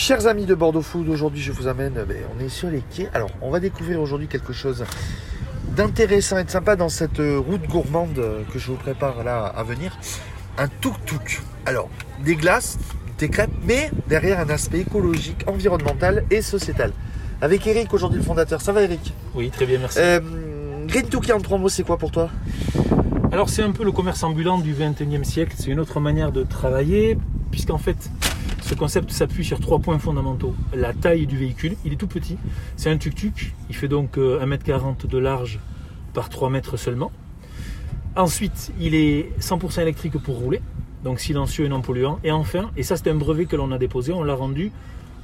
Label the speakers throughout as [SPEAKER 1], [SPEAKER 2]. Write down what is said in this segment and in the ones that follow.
[SPEAKER 1] Chers amis de Bordeaux Food, aujourd'hui je vous amène, ben, on est sur les quais. Alors on va découvrir aujourd'hui quelque chose d'intéressant et de sympa dans cette euh, route gourmande euh, que je vous prépare là à venir. Un tuk-tuk. Alors des glaces, des crêpes, mais derrière un aspect écologique, environnemental et sociétal. Avec Eric aujourd'hui le fondateur. Ça va Eric?
[SPEAKER 2] Oui, très bien, merci.
[SPEAKER 1] euh, Green Tuki en trois mots, c'est quoi pour toi?
[SPEAKER 2] Alors c'est un peu le commerce ambulant du 21e siècle, c'est une autre manière de travailler, puisqu'en fait ce concept s'appuie sur trois points fondamentaux. La taille du véhicule, il est tout petit, c'est un tuk-tuk, il fait donc euh, 1m40 de large par 3 mètres seulement. Ensuite, il est 100% électrique pour rouler, donc silencieux et non polluant. Et enfin, et ça c'est un brevet que l'on a déposé, on l'a rendu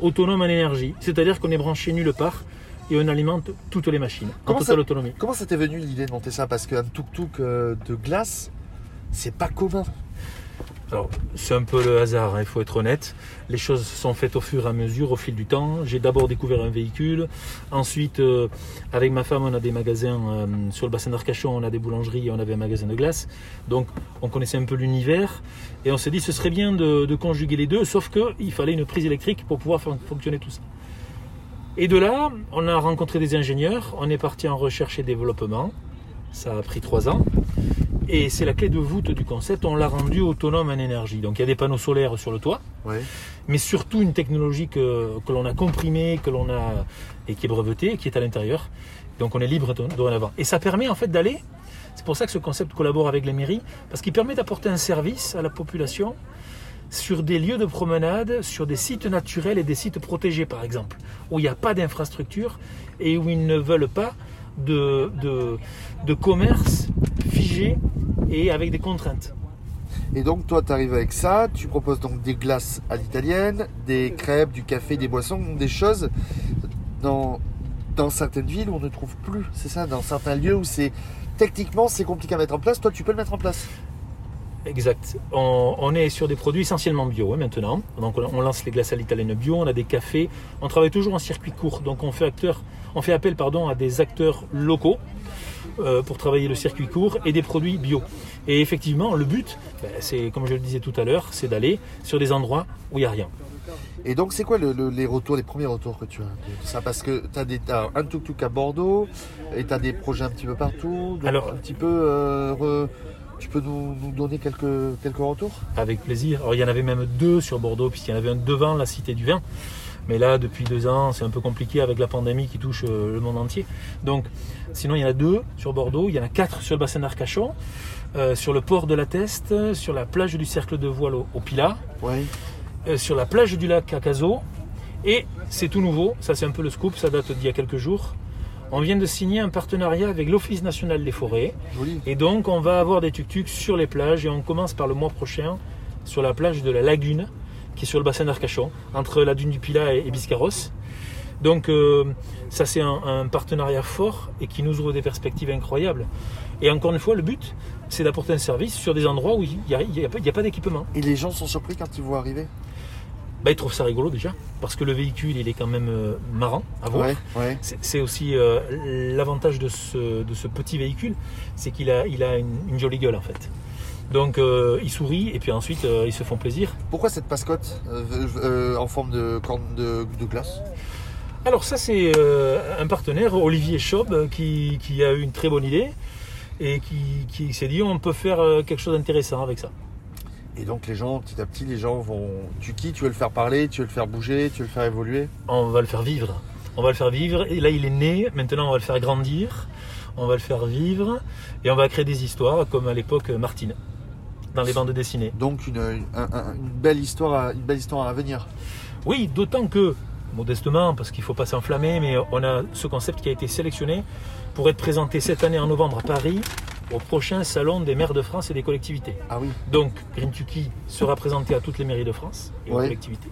[SPEAKER 2] autonome en énergie, c'est-à-dire qu'on est branché nulle part et on alimente toutes les machines en
[SPEAKER 1] Comment
[SPEAKER 2] totale
[SPEAKER 1] ça-
[SPEAKER 2] autonomie.
[SPEAKER 1] Comment ça t'est venu l'idée de monter ça? Parce qu'un tuk-tuk euh, de glace, c'est pas commun.
[SPEAKER 2] Alors, c'est un peu le hasard, hein, il faut être honnête. Les choses sont faites au fur et à mesure, au fil du temps. J'ai d'abord découvert un véhicule. Ensuite, euh, avec ma femme, on a des magasins euh, sur le bassin d'Arcachon, on a des boulangeries et on avait un magasin de glace. Donc, on connaissait un peu l'univers. Et on s'est dit, ce serait bien de, conjuguer les deux, sauf qu'il fallait une prise électrique pour pouvoir faire fonctionner tout ça. Et de là, on a rencontré des ingénieurs, on est parti en recherche et développement. Ça a pris trois ans. Et c'est la clé de voûte du concept, on l'a rendu autonome en énergie. Donc il y a des panneaux solaires sur le toit,
[SPEAKER 1] Ouais.
[SPEAKER 2] mais surtout une technologie que, que l'on a comprimée, que l'on a et qui est brevetée, et qui est à l'intérieur. Donc on est libre do- dorénavant. Et ça permet en fait d'aller, c'est pour ça que ce concept collabore avec les mairies, parce qu'il permet d'apporter un service à la population sur des lieux de promenade, sur des sites naturels et des sites protégés par exemple, où il n'y a pas d'infrastructure et où ils ne veulent pas de, de, de commerce figé et avec des contraintes.
[SPEAKER 1] Et donc toi, tu arrives avec ça, tu proposes donc des glaces à l'italienne, des crêpes, du café, des boissons, des choses dans, dans certaines villes où on ne trouve plus. C'est ça, dans certains lieux où c'est techniquement c'est compliqué à mettre en place. Toi, tu peux le mettre en place.
[SPEAKER 2] Exact. On, on est sur des produits essentiellement bio hein, maintenant. Donc on, on lance les glaces à l'italienne bio, on a des cafés. On travaille toujours en circuit court. Donc on fait, acteur, on fait appel pardon, à des acteurs locaux euh, pour travailler le circuit court et des produits bio. Et effectivement, le but, ben, c'est comme je le disais tout à l'heure, c'est d'aller sur des endroits où il n'y a rien.
[SPEAKER 1] Et donc, c'est quoi le- le- les retours, les premiers retours que tu as de ça? Parce que tu as, des, un tuk-tuk à Bordeaux et tu as des projets un petit peu partout. Donc,
[SPEAKER 2] Alors-
[SPEAKER 1] un petit peu, euh, re- tu peux nous, nous donner quelques, quelques retours?
[SPEAKER 2] Avec plaisir. Alors il y en avait même deux sur Bordeaux, puisqu'il y en avait un devant la Cité du Vin. Mais là, depuis deux ans, c'est un peu compliqué avec la pandémie qui touche euh, le monde entier. Donc, sinon, il y en a deux sur Bordeaux, il y en a quatre sur le bassin d'Arcachon, euh, sur le port de la Teste, sur la plage du Cercle de Voile au, au Pilat, euh, sur la plage du lac Cacazo. Et c'est tout nouveau, ça c'est un peu le scoop, ça date d'il y a quelques jours. On vient de signer un partenariat avec l'Office national des forêts.
[SPEAKER 1] Joli.
[SPEAKER 2] Et donc, on va avoir des tuk-tuks sur les plages et on commence par le mois prochain sur la plage de la Lagune, qui est sur le bassin d'Arcachon, entre la dune du Pilat et, Biscarrosse. Donc, euh, ça, c'est un, un partenariat fort et qui nous ouvre des perspectives incroyables. Et encore une fois, le but, c'est d'apporter un service sur des endroits où il n'y a, il y a pas- d'équipement.
[SPEAKER 1] Et les gens sont surpris quand ils voient arriver
[SPEAKER 2] Bah, ils trouvent ça rigolo déjà, parce que le véhicule, il est quand même euh, marrant à voir.
[SPEAKER 1] Ouais, ouais.
[SPEAKER 2] C'est c'est aussi euh, l'avantage de ce, de ce petit véhicule, c'est qu'il a, il a une, une jolie gueule en fait. Donc euh, ils sourient et puis ensuite euh, ils se font plaisir.
[SPEAKER 1] Pourquoi cette mascotte euh, euh, en forme de corne de, de glace?
[SPEAKER 2] Alors ça c'est un partenaire, Olivier Schaub, qui, qui a eu une très bonne idée et qui, qui s'est dit on peut faire quelque chose d'intéressant avec ça.
[SPEAKER 1] Et donc les gens, petit à petit, les gens vont... Tu qui Tu veux le faire parler, tu veux le faire bouger, tu veux le faire évoluer?
[SPEAKER 2] On va le faire vivre. On va le faire vivre. Et là il est né, maintenant on va le faire grandir, on va le faire vivre. Et on va créer des histoires comme à l'époque Martine, dans les bandes dessinées.
[SPEAKER 1] Donc une, un- un- une, belle histoire à, une belle histoire à venir.
[SPEAKER 2] Oui, d'autant que, modestement, parce qu'il ne faut pas s'enflammer, mais on a ce concept qui a été sélectionné pour être présenté cette année en novembre à Paris au prochain salon des maires de France et des collectivités.
[SPEAKER 1] Ah oui.
[SPEAKER 2] Donc, Green Tuki sera présenté à toutes les mairies de France et aux
[SPEAKER 1] Ouais.
[SPEAKER 2] collectivités.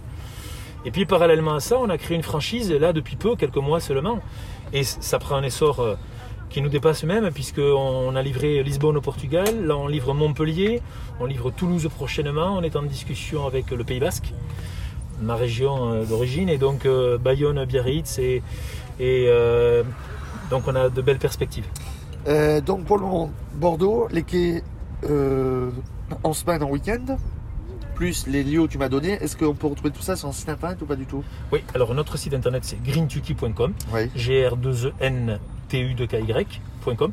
[SPEAKER 2] Et puis, parallèlement à ça, on a créé une franchise, là, depuis peu, quelques mois seulement. Et ça prend un essor euh, qui nous dépasse même, puisqu'on a livré Lisbonne au Portugal, là, on livre Montpellier, on livre Toulouse prochainement, on est en discussion avec le Pays Basque, ma région euh, d'origine, et donc euh, Bayonne, Biarritz, et, et euh, donc on a de belles perspectives.
[SPEAKER 1] Euh, donc pour le moment, Bordeaux, les quais euh, en semaine, en week-end, plus les lieux où tu m'as donné. Est-ce qu'on peut retrouver tout ça sur un site internet ou pas du tout?
[SPEAKER 2] Oui, alors notre site internet c'est greentuki.com,
[SPEAKER 1] Oui.
[SPEAKER 2] gr2entuy.com.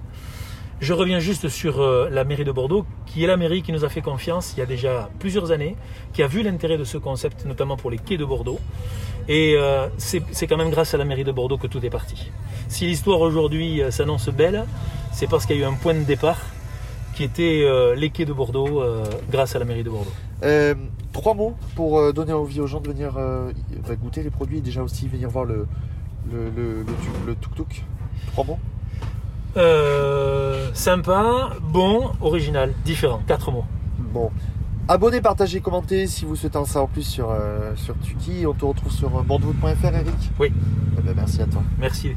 [SPEAKER 2] Je reviens juste sur euh, la mairie de Bordeaux, qui est la mairie qui nous a fait confiance il y a déjà plusieurs années, qui a vu l'intérêt de ce concept, notamment pour les quais de Bordeaux. Et euh, c'est quand même grâce à la mairie de Bordeaux que tout est parti. Si l'histoire aujourd'hui euh, s'annonce belle, c'est parce qu'il y a eu un point de départ qui était les quais de Bordeaux grâce à la mairie de Bordeaux.
[SPEAKER 1] Trois mots pour donner envie aux gens de venir bah, goûter les produits et déjà aussi venir voir le, le, le tuk-tuk. Trois mots
[SPEAKER 2] Euh, sympa, bon, original, différent. Quatre mots.
[SPEAKER 1] Bon. Abonnez, partagez, commentez si vous souhaitez en savoir plus sur, euh, sur Tuki. On te retrouve sur euh, bordeaux.fr, Eric
[SPEAKER 2] Oui.
[SPEAKER 1] Eh ben, merci à toi.
[SPEAKER 2] Merci.